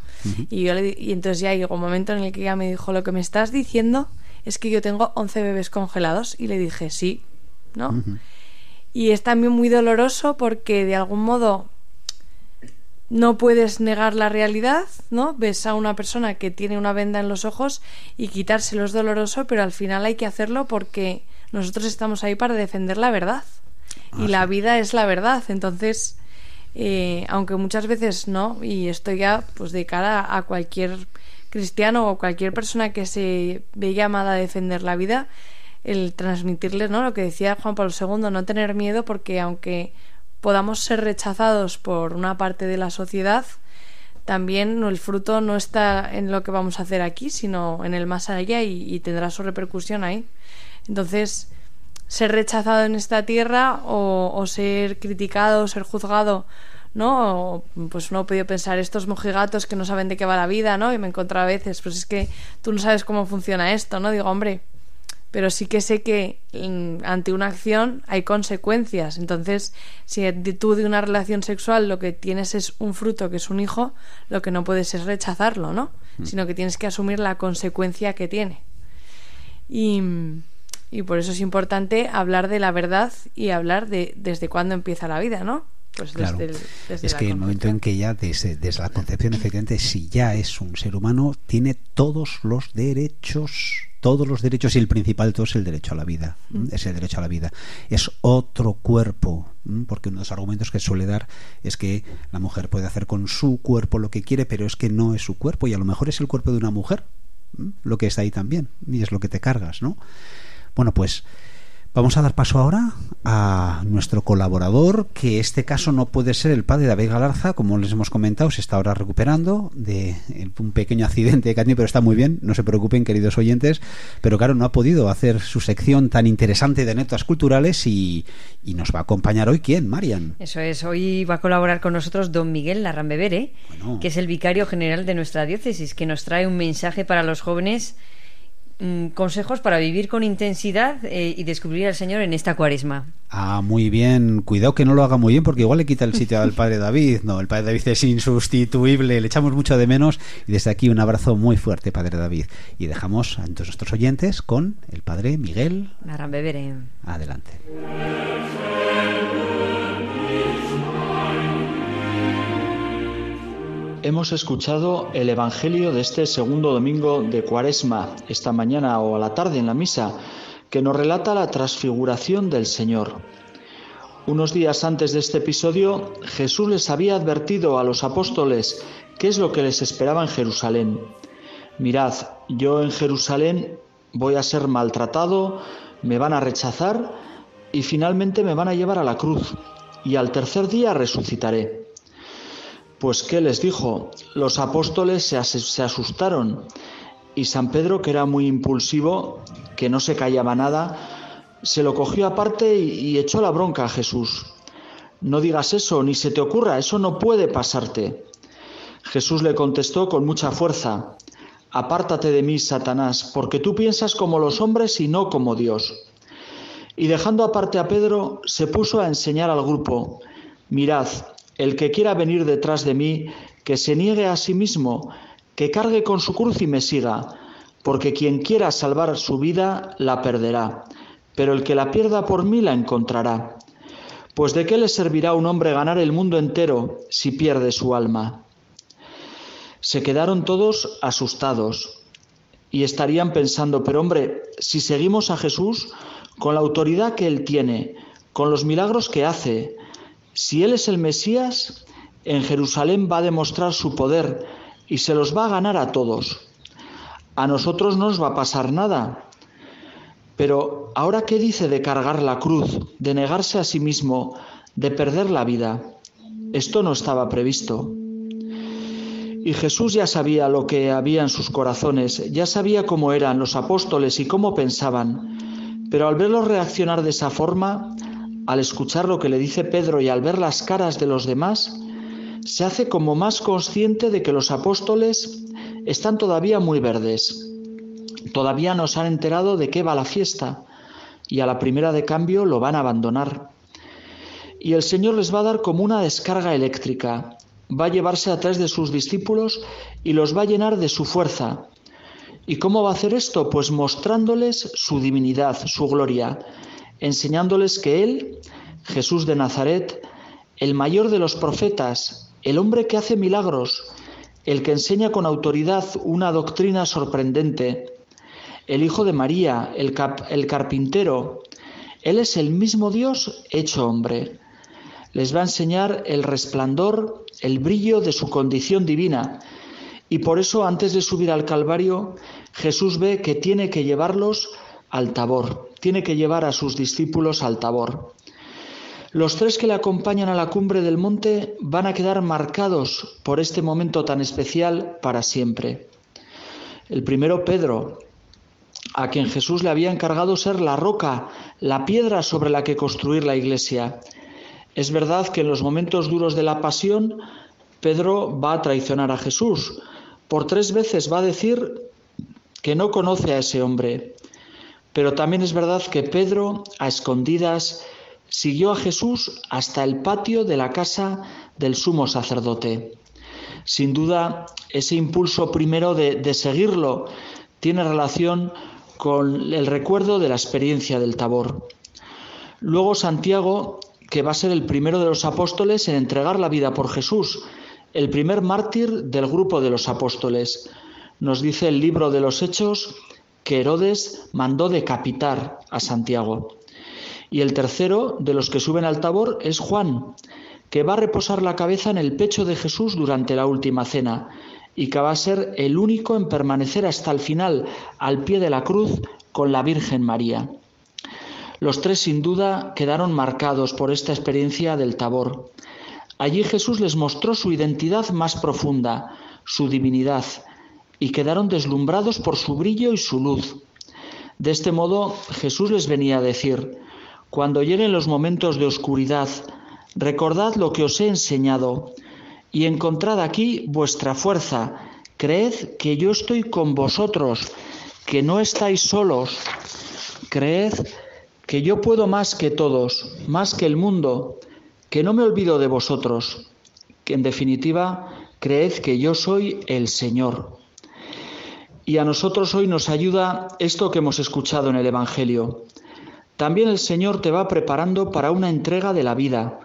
Y yo le y entonces ya llegó un momento en el que ella me dijo, lo que me estás diciendo es que yo tengo 11 bebés congelados y le dije, sí, ¿no? Y es también muy doloroso porque de algún modo no puedes negar la realidad, ¿no? Ves a una persona que tiene una venda en los ojos y quitárselo es doloroso, pero al final hay que hacerlo porque nosotros estamos ahí para defender la verdad. y la vida es la verdad. Entonces, eh, aunque muchas veces no, y esto ya pues de cara a cualquier cristiano o cualquier persona que se ve llamada a defender la vida, el transmitirles, ¿no? Lo que decía Juan Pablo II, no tener miedo porque aunque podamos ser rechazados por una parte de la sociedad, también el fruto no está en lo que vamos a hacer aquí, sino en el más allá y tendrá su repercusión ahí. Entonces, ser rechazado en esta tierra o, o ser criticado o ser juzgado, ¿no? O, pues uno ha podido pensar, estos mojigatos que no saben de qué va la vida, ¿no? Y me encontraba a veces, pues es que tú no sabes cómo funciona esto, ¿no? Digo, hombre, pero sí que sé que ante una acción hay consecuencias. Entonces, si tú de una relación sexual lo que tienes es un fruto que es un hijo, lo que no puedes es rechazarlo, ¿no?
Mm.
Sino que tienes que asumir la consecuencia que tiene. Y, y por eso es importante hablar de la verdad y hablar de desde cuándo empieza la vida, ¿no? Pues
Claro.
desde, el- desde
es que el momento en que ya desde, desde la concepción efectivamente si ya es un ser humano tiene todos los derechos todos los derechos y el principal de todo es el derecho a la vida.
Mm.
es el derecho a la vida es otro cuerpo porque uno de los argumentos que suele dar es que la mujer puede hacer con su cuerpo lo que quiere pero es que no es su cuerpo y a lo mejor es el cuerpo de una mujer lo que está ahí también y es lo que te cargas no bueno pues Vamos a dar paso ahora a nuestro colaborador, que este caso no puede ser el padre David Galarza, como les hemos comentado, se está ahora recuperando de un pequeño accidente que ha tenido, pero está muy bien, no se preocupen, queridos oyentes, pero claro, no ha podido hacer su sección tan interesante de anécdotas culturales y, y nos va a acompañar hoy, ¿quién? Marian.
Eso es, hoy va a colaborar con nosotros don Miguel Larrambevere,
Bueno.
que es el vicario general de nuestra diócesis, que nos trae un mensaje para los jóvenes, consejos para vivir con intensidad eh, y descubrir al Señor en esta cuaresma.
Ah, muy bien. Cuidado que no lo haga muy bien porque igual le quita el sitio al padre David. No, el padre David es insustituible, le echamos mucho de menos y desde aquí un abrazo muy fuerte, padre David. Y dejamos a todos nuestros oyentes con el padre Miguel. Adelante.
Hemos escuchado el Evangelio de este segundo domingo de Cuaresma, esta mañana o a la tarde en la misa, que nos relata la transfiguración del Señor. Unos días antes de este episodio, Jesús les había advertido a los apóstoles qué es lo que les esperaba en Jerusalén. Mirad, yo en Jerusalén voy a ser maltratado, me van a rechazar y finalmente me van a llevar a la cruz y al tercer día resucitaré. Pues ¿qué les dijo? Los apóstoles se, as- se asustaron y San Pedro, que era muy impulsivo, que no se callaba nada, se lo cogió aparte y, y echó la bronca a Jesús. No digas eso, ni se te ocurra, eso no puede pasarte. Jesús le contestó con mucha fuerza, Apártate de mí, Satanás, porque tú piensas como los hombres y no como Dios. Y dejando aparte a Pedro, se puso a enseñar al grupo, Mirad, el que quiera venir detrás de mí, que se niegue a sí mismo, que cargue con su cruz y me siga, porque quien quiera salvar su vida la perderá, pero el que la pierda por mí la encontrará. Pues de qué le servirá a un hombre ganar el mundo entero si pierde su alma. Se quedaron todos asustados y estarían pensando, pero hombre, si seguimos a Jesús con la autoridad que Él tiene, con los milagros que hace, si Él es el Mesías, en Jerusalén va a demostrar su poder y se los va a ganar a todos. A nosotros no nos va a pasar nada. Pero ahora, ¿qué dice de cargar la cruz, de negarse a sí mismo, de perder la vida? Esto no estaba previsto. Y Jesús ya sabía lo que había en sus corazones, ya sabía cómo eran los apóstoles y cómo pensaban. Pero al verlos reaccionar de esa forma, al escuchar lo que le dice Pedro y al ver las caras de los demás, se hace como más consciente de que los apóstoles están todavía muy verdes. Todavía no se han enterado de qué va la fiesta y a la primera de cambio lo van a abandonar. Y el Señor les va a dar como una descarga eléctrica, va a llevarse a de sus discípulos y los va a llenar de su fuerza. ¿Y cómo va a hacer esto? Pues mostrándoles su divinidad, su gloria, enseñándoles que Él, Jesús de Nazaret, el mayor de los profetas, el hombre que hace milagros, el que enseña con autoridad una doctrina sorprendente, el Hijo de María, el, el carpintero, Él es el mismo Dios hecho hombre. Les va a enseñar el resplandor, el brillo de su condición divina. Y por eso antes de subir al Calvario, Jesús ve que tiene que llevarlos al Tabor, tiene que llevar a sus discípulos al Tabor. Los tres que le acompañan a la cumbre del monte van a quedar marcados por este momento tan especial para siempre. El primero, Pedro, a quien Jesús le había encargado ser la roca, la piedra sobre la que construir la iglesia. Es verdad que en los momentos duros de la pasión, Pedro va a traicionar a Jesús. Por tres veces va a decir que no conoce a ese hombre. Pero también es verdad que Pedro, a escondidas, siguió a Jesús hasta el patio de la casa del sumo sacerdote. Sin duda, ese impulso primero de, seguirlo tiene relación con el recuerdo de la experiencia del Tabor. Luego Santiago, que va a ser el primero de los apóstoles en entregar la vida por Jesús, el primer mártir del grupo de los apóstoles. Nos dice el libro de los Hechos que Herodes mandó decapitar a Santiago. Y el tercero de los que suben al Tabor es Juan, que va a reposar la cabeza en el pecho de Jesús durante la última cena y que va a ser el único en permanecer hasta el final al pie de la cruz con la Virgen María. Los tres sin duda quedaron marcados por esta experiencia del Tabor. Allí Jesús les mostró su identidad más profunda, su divinidad, y quedaron deslumbrados por su brillo y su luz. De este modo Jesús les venía a decir, cuando lleguen los momentos de oscuridad, recordad lo que os he enseñado, y encontrad aquí vuestra fuerza, creed que yo estoy con vosotros, que no estáis solos, creed que yo puedo más que todos, más que el mundo, que no me olvido de vosotros, que en definitiva creed que yo soy el Señor. Y a nosotros hoy nos ayuda esto que hemos escuchado en el Evangelio. También el Señor te va preparando para una entrega de la vida,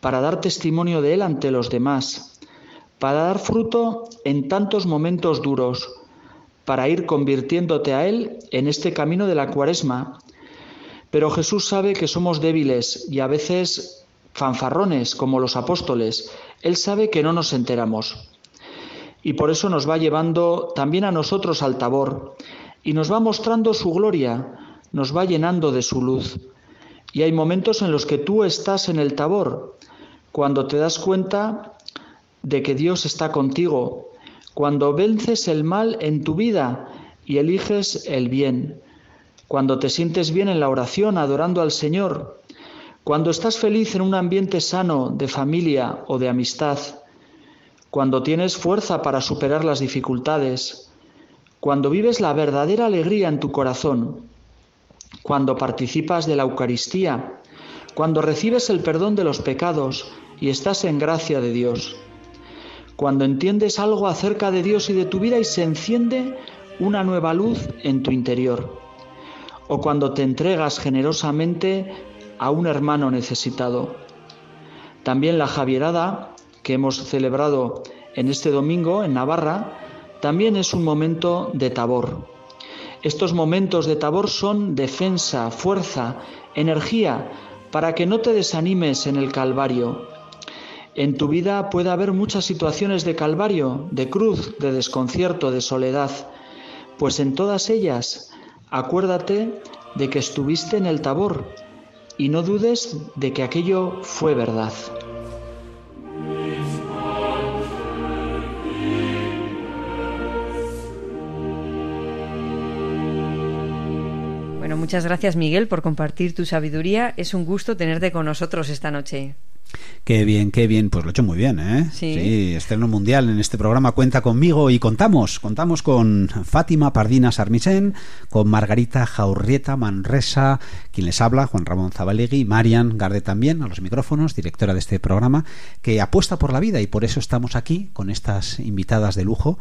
para dar testimonio de Él ante los demás, para dar fruto en tantos momentos duros, para ir convirtiéndote a Él en este camino de la cuaresma. Pero Jesús sabe que somos débiles y a veces fanfarrones como los apóstoles. Él sabe que no nos enteramos y por eso nos va llevando también a nosotros al tabor y nos va mostrando su gloria, nos va llenando de su luz. Y hay momentos en los que tú estás en el tabor, cuando te das cuenta de que Dios está contigo, cuando vences el mal en tu vida y eliges el bien, cuando te sientes bien en la oración adorando al Señor, cuando estás feliz en un ambiente sano de familia o de amistad, cuando tienes fuerza para superar las dificultades, cuando vives la verdadera alegría en tu corazón, cuando participas de la Eucaristía, cuando recibes el perdón de los pecados y estás en gracia de Dios, cuando entiendes algo acerca de Dios y de tu vida y se enciende una nueva luz en tu interior, o cuando te entregas generosamente a un hermano necesitado. También la Javierada que hemos celebrado en este domingo en Navarra, también es un momento de tabor. Estos momentos de tabor son defensa, fuerza, energía, para que no te desanimes en el Calvario. En tu vida puede haber muchas situaciones de Calvario, de cruz, de desconcierto, de soledad, pues en todas ellas acuérdate de que estuviste en el tabor y no dudes de que aquello fue verdad.
Muchas gracias Miguel por compartir tu sabiduría. Es un gusto tenerte con nosotros esta noche.
Qué bien, qué bien. Pues lo he hecho muy bien, ¿eh?
Sí.
sí. Estreno Mundial en este programa cuenta conmigo y contamos. Contamos con Fátima Pardina Sarmisen, con Margarita Jaurrieta Manresa, quien les habla, Juan Ramón Zabalegui, Marian Garde también, a los micrófonos, directora de este programa, que apuesta por la vida y por eso estamos aquí con estas invitadas de lujo,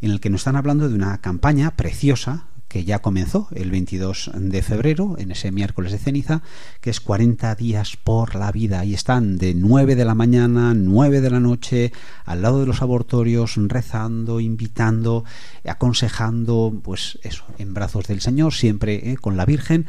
en el que nos están hablando de una campaña preciosa que ya comenzó el 22 de febrero, en ese miércoles de ceniza, que es 40 días por la vida. Y están de 9 de la mañana, 9 de la noche, al lado de los abortorios, rezando, invitando, aconsejando, pues eso, en brazos del Señor, siempre ¿eh? con la Virgen.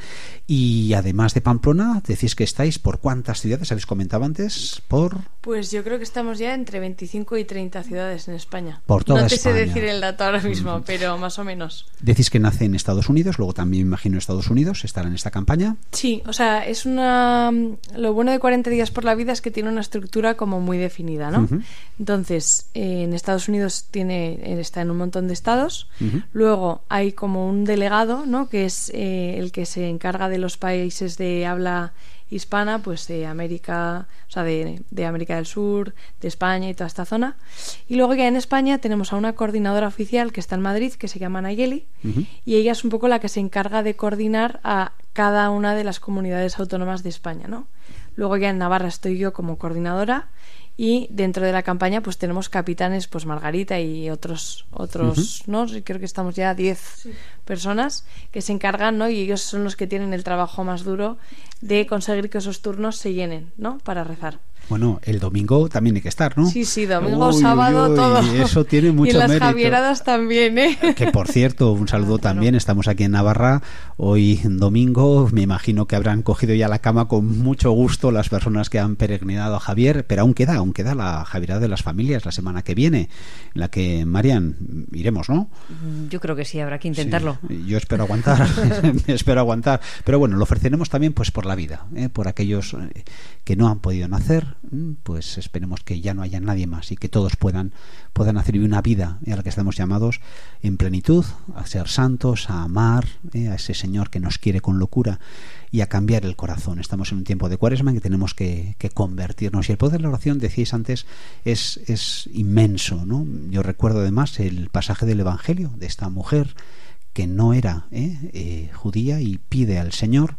Y además de Pamplona, decís que estáis por cuántas ciudades, habéis comentado antes, por...
Pues yo creo que estamos ya entre 25 y 30 ciudades en España.
Por toda
no te
España.
sé decir el dato ahora mismo, mm. pero más o menos.
Decís que nace en Estados Unidos, luego también imagino Estados Unidos estará en esta campaña.
Sí, o sea, es una lo bueno de 40 días por la vida es que tiene una estructura como muy definida, ¿no? Uh -huh. Entonces, eh, en Estados Unidos tiene está en un montón de estados. Uh -huh. Luego hay como un delegado, ¿no? Que es eh, el que se encarga de los países de habla hispana, pues de América, o sea, de, de América del Sur, de España y toda esta zona. Y luego ya en España tenemos a una coordinadora oficial que está en Madrid, que se llama Nayeli, y ella es un poco la que se encarga de coordinar a cada una de las comunidades autónomas de España, ¿no? Luego ya en Navarra estoy yo como coordinadora y dentro de la campaña pues tenemos capitanes pues Margarita y otros otros no creo que estamos ya 10 personas que se encargan no y ellos son los que tienen el trabajo más duro de conseguir que esos turnos se llenen no para rezar
Bueno, el domingo también hay que estar, ¿no?
sí sí domingo
Uy, uy,
sábado
uy,
todo
Eso tiene mucho
y las
mérito.
javieradas también eh
Que por cierto, un saludo también. Estamos aquí en Navarra hoy domingo. Me imagino que habrán cogido ya la cama con mucho gusto las personas que han peregrinado a Javier, pero aún queda, aún queda la Javierada de las familias la semana que viene, en la que Marian iremos, ¿no?
Mm, Yo creo que sí, habrá que intentarlo.
Yo espero aguantar, espero aguantar. Pero bueno, lo ofreceremos también pues por la vida, ¿eh? por aquellos eh, que no han podido nacer, pues esperemos que ya no haya nadie más y que todos puedan puedan hacer una vida a la que estamos llamados en plenitud, a ser santos, a amar ¿eh? a ese Señor que nos quiere con locura y a cambiar el corazón. Estamos en un tiempo de cuaresma en que tenemos que, que convertirnos. Y el poder de la oración, decíais antes, es, es inmenso. ¿no? Yo recuerdo además el pasaje del Evangelio de esta mujer que no era ¿eh? Eh, judía y pide al Señor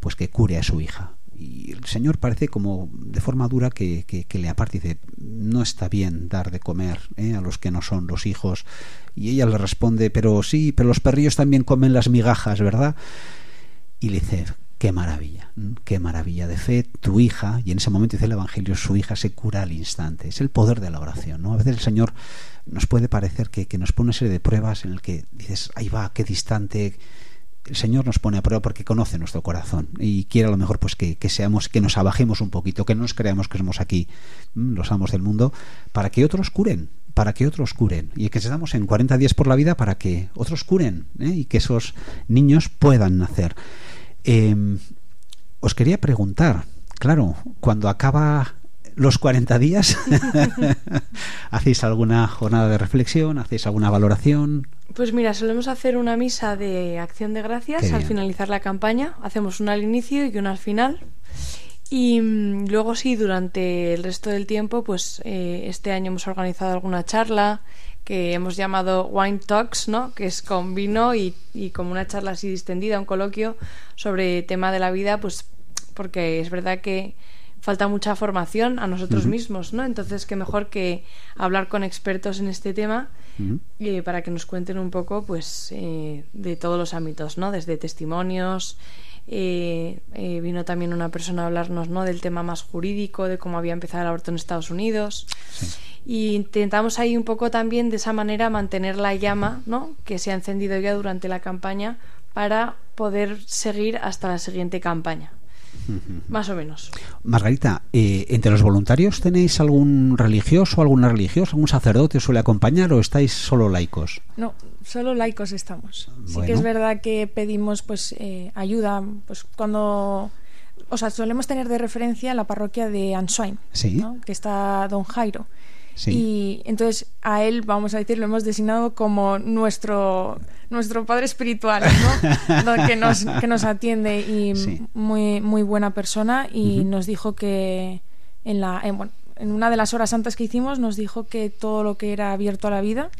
pues que cure a su hija. Y el Señor parece como de forma dura que, que, que le aparte y dice, no está bien dar de comer ¿eh? a los que no son los hijos. Y ella le responde, pero sí, pero los perrillos también comen las migajas, ¿verdad? Y le dice, qué maravilla, qué maravilla de fe, tu hija, y en ese momento dice el Evangelio, su hija se cura al instante. Es el poder de la oración, ¿no? A veces el Señor nos puede parecer que, que nos pone una serie de pruebas en el que dices, ahí va, qué distante. El Señor nos pone a prueba porque conoce nuestro corazón y quiere a lo mejor pues que, que seamos, que nos abajemos un poquito, que no nos creamos que somos aquí mm, los amos del mundo, para que otros curen, para que otros curen y que estamos en 40 días por la vida para que otros curen ¿eh? y que esos niños puedan nacer. Eh, os quería preguntar, claro, cuando acaba los 40 días, ¿hacéis alguna jornada de reflexión? ¿Hacéis alguna valoración?
Pues mira, solemos hacer una misa de acción de gracias al finalizar la campaña. Hacemos una al inicio y una al final. Y mm, luego sí, durante el resto del tiempo, pues eh, este año hemos organizado alguna charla que hemos llamado Wine Talks, ¿no? Que es con vino y, y como una charla así distendida, un coloquio sobre tema de la vida, pues porque es verdad que falta mucha formación a nosotros mismos, ¿no? Entonces, qué mejor que hablar con expertos en este tema eh, para que nos cuenten un poco, pues, eh, de todos los ámbitos, ¿no? Desde testimonios, eh, eh, vino también una persona a hablarnos, ¿no? Del tema más jurídico, de cómo había empezado el aborto en Estados Unidos. Y intentamos ahí un poco también de esa manera mantener la llama, ¿no? Que se ha encendido ya durante la campaña para poder seguir hasta la siguiente campaña. Más o menos.
Margarita, eh, ¿entre los voluntarios tenéis algún religioso, alguna religiosa, algún sacerdote os suele acompañar o estáis solo laicos?
No, solo laicos estamos. Sí que es verdad que pedimos pues eh, ayuda, pues cuando o sea, solemos tener de referencia la parroquia de Answine,
Sí.
¿no? que está Don Jairo.
Sí.
Y entonces a él, vamos a decir, lo hemos designado como nuestro nuestro padre espiritual, ¿no? Que nos que nos atiende y
Sí.
muy muy buena persona y nos dijo que en la en, bueno, en una de las horas santas que hicimos nos dijo que todo lo que era abierto a la vida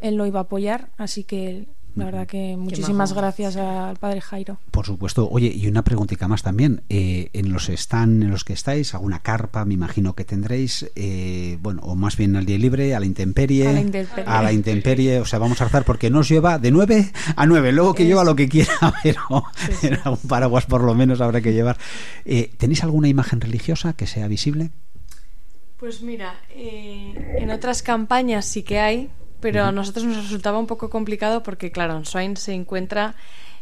él lo iba a apoyar, así que la verdad que muchísimas gracias al padre Jairo.
Por supuesto. Oye, y una preguntita más también. Eh, en los están en los que estáis, alguna carpa, me imagino que tendréis, eh, bueno, o más bien al día libre, a la intemperie.
A la intemperie.
a la intemperie, o sea, vamos a rezar porque nos lleva de 9 a 9, luego que lleva lo que quiera, pero era un paraguas por lo menos habrá que llevar. Eh, ¿Tenéis alguna imagen religiosa que sea visible?
Pues mira, eh, en otras campañas sí que hay, pero a nosotros nos resultaba un poco complicado porque, claro, Enswine se encuentra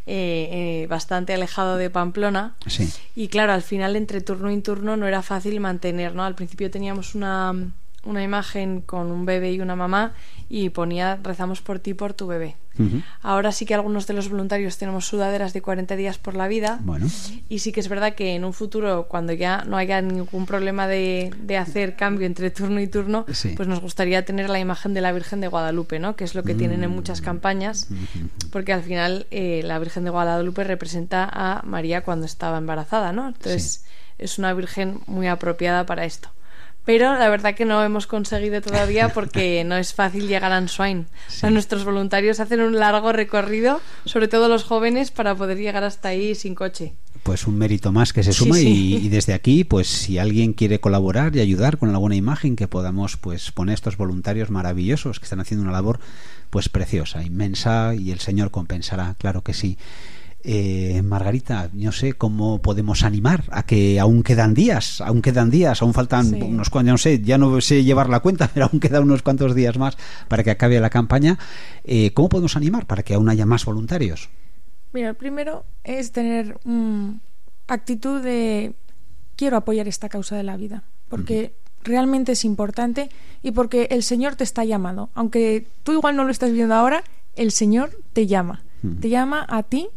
eh, eh, bastante alejado de Pamplona
Sí.
y, claro, al final entre turno y turno no era fácil mantener, ¿no? Al principio teníamos una, una imagen con un bebé y una mamá y ponía rezamos por ti, por tu bebé. Ahora sí que algunos de los voluntarios tenemos sudaderas de 40 días por la vida.
Bueno.
Y sí que es verdad que en un futuro, cuando ya no haya ningún problema de, de hacer cambio entre turno y turno,
Sí.
pues nos gustaría tener la imagen de la Virgen de Guadalupe, ¿no? Que es lo que tienen en muchas campañas, porque al final eh, la Virgen de Guadalupe representa a María cuando estaba embarazada, ¿no? Entonces es una Virgen muy apropiada para esto. Pero la verdad que no hemos conseguido todavía porque no es fácil llegar a. O sea, nuestros voluntarios hacen un largo recorrido, sobre todo los jóvenes, para poder llegar hasta ahí sin coche.
Pues un mérito más que se
Sí,
suma
sí.
Y, y desde aquí, pues si alguien quiere colaborar y ayudar con alguna imagen que podamos pues poner estos voluntarios maravillosos que están haciendo una labor pues preciosa, inmensa y el Señor compensará, claro que sí. Eh, Margarita, no sé cómo podemos animar a que aún quedan días, aún quedan días, aún faltan
Sí.
unos cuantos, no sé, ya no sé llevar la cuenta, pero aún quedan unos cuantos días más para que acabe la campaña. Eh, ¿Cómo podemos animar para que aún haya más voluntarios?
Mira, el primero es tener mm, actitud de quiero apoyar esta causa de la vida, porque realmente es importante y porque el Señor te está llamando. Aunque tú igual no lo estás viendo ahora, el Señor te llama. Te llama a ti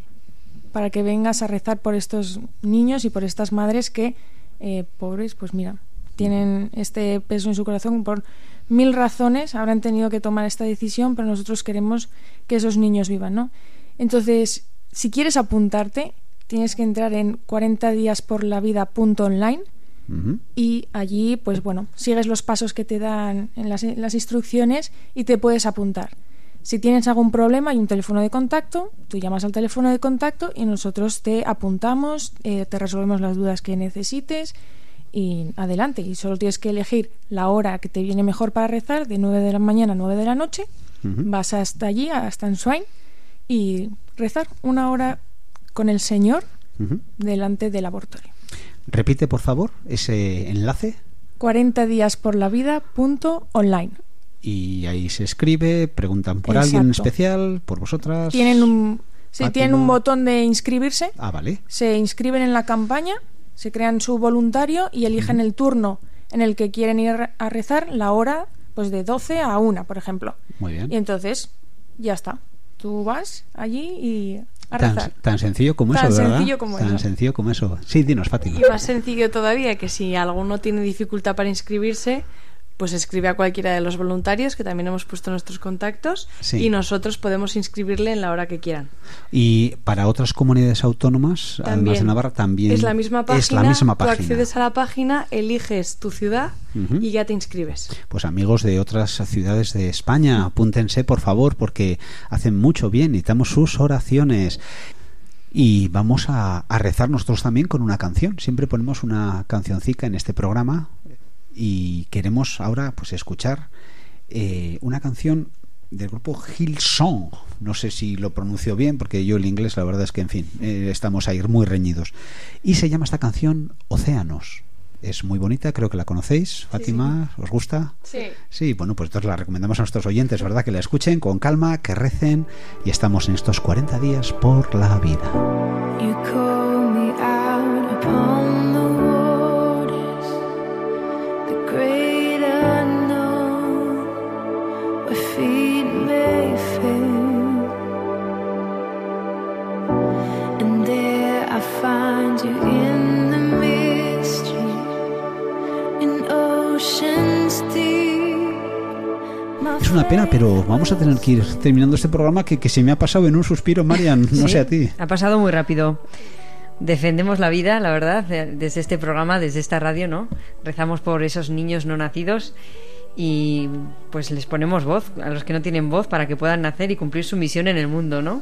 para que vengas a rezar por estos niños y por estas madres que, eh, pobres, pues mira, tienen este peso en su corazón por mil razones, habrán tenido que tomar esta decisión, pero nosotros queremos que esos niños vivan, ¿no? Entonces, si quieres apuntarte, tienes que entrar en 40díasporlavida.online
Ujú.
y allí, pues bueno, sigues los pasos que te dan en las, en las instrucciones y te puedes apuntar. Si tienes algún problema, hay un teléfono de contacto, tú llamas al teléfono de contacto y nosotros te apuntamos, eh, te resolvemos las dudas que necesites y adelante. Y solo tienes que elegir la hora que te viene mejor para rezar, de 9 de la mañana a 9 de la noche. Vas hasta allí, hasta en Swain, y rezar una hora con el Señor delante del abortorio.
Repite, por favor, ese enlace
40 días por la vida punto online.
Y ahí se escribe, preguntan por alguien en especial, por vosotras.
Tienen un, sí, tienen un botón de inscribirse,
Ah, vale.
se inscriben en la campaña, se crean su voluntario y eligen el turno en el que quieren ir a rezar, la hora pues de 12 a 1, por ejemplo.
Muy bien.
Y entonces ya está. Tú vas allí y a
Tan,
rezar.
tan sencillo como
Tan
eso, ¿verdad?
sencillo como
tan
eso.
sencillo como eso. Sí, dinos, Fátima.
Y más sencillo todavía que si alguno tiene dificultad para inscribirse, pues escribe a cualquiera de los voluntarios, que también hemos puesto nuestros contactos,
Sí.
y nosotros podemos inscribirle en la hora que quieran.
Y para otras comunidades autónomas, además
También.
de Navarra, también
Es la misma página.
es la misma
Tú
página.
accedes a la página, eliges tu ciudad y ya te inscribes.
Pues amigos de otras ciudades de España, apúntense por favor porque hacen mucho bien, necesitamos sus oraciones. Y vamos a, a rezar nosotros también con una canción. Siempre ponemos una cancioncica en este programa y queremos ahora pues escuchar eh, una canción del grupo Hillsong. No sé si lo pronuncio bien porque yo el inglés la verdad es que en fin eh, estamos ahí muy reñidos. Y se llama esta canción Océanos. Es muy bonita, creo que la conocéis. Fátima, ¿os gusta?
Sí.
Sí, bueno, pues entonces la recomendamos a nuestros oyentes, ¿verdad? Que la escuchen con calma, que recen y estamos en estos 40 días por la vida. Es una pena, pero vamos a tener que ir terminando este programa que, que se me ha pasado en un suspiro, Marian, no
Sí,
sé a ti.
Ha pasado muy rápido. Defendemos la vida, la verdad, de- desde este programa, desde esta radio, ¿no? Rezamos por esos niños no nacidos y pues les ponemos voz a los que no tienen voz para que puedan nacer y cumplir su misión en el mundo, ¿no?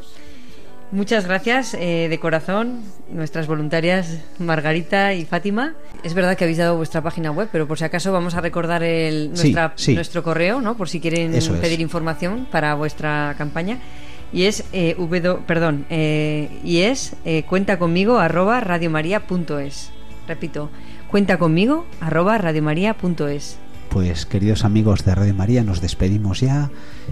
Muchas gracias eh, de corazón, nuestras voluntarias Margarita y Fátima. Es verdad que habéis dado vuestra página web, pero por si acaso vamos a recordar el, nuestra,
sí.
nuestro correo, ¿no? Por si quieren
Eso es.
pedir información para vuestra campaña. Y es eh, w, perdón, eh, y es eh, cuenta conmigo arroba radiomaria.es. Repito, cuenta conmigo arroba radiomaria.es.
Pues queridos amigos de Radio María, nos despedimos ya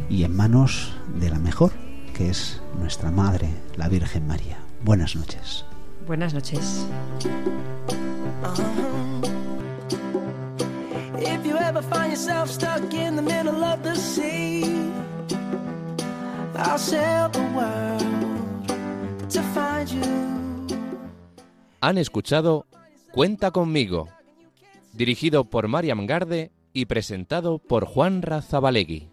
y en manos de la mejor, que es nuestra Madre, la Virgen María. Buenas noches.
Buenas noches.
If you ever find yourself stuck in the middle of the sea, I'll sail the world to find you.
Han escuchado Cuenta conmigo, dirigido por Mariam Garde y presentado por Juan Razabalegui.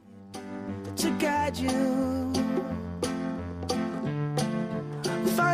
to guide you.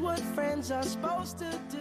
what friends are supposed to do.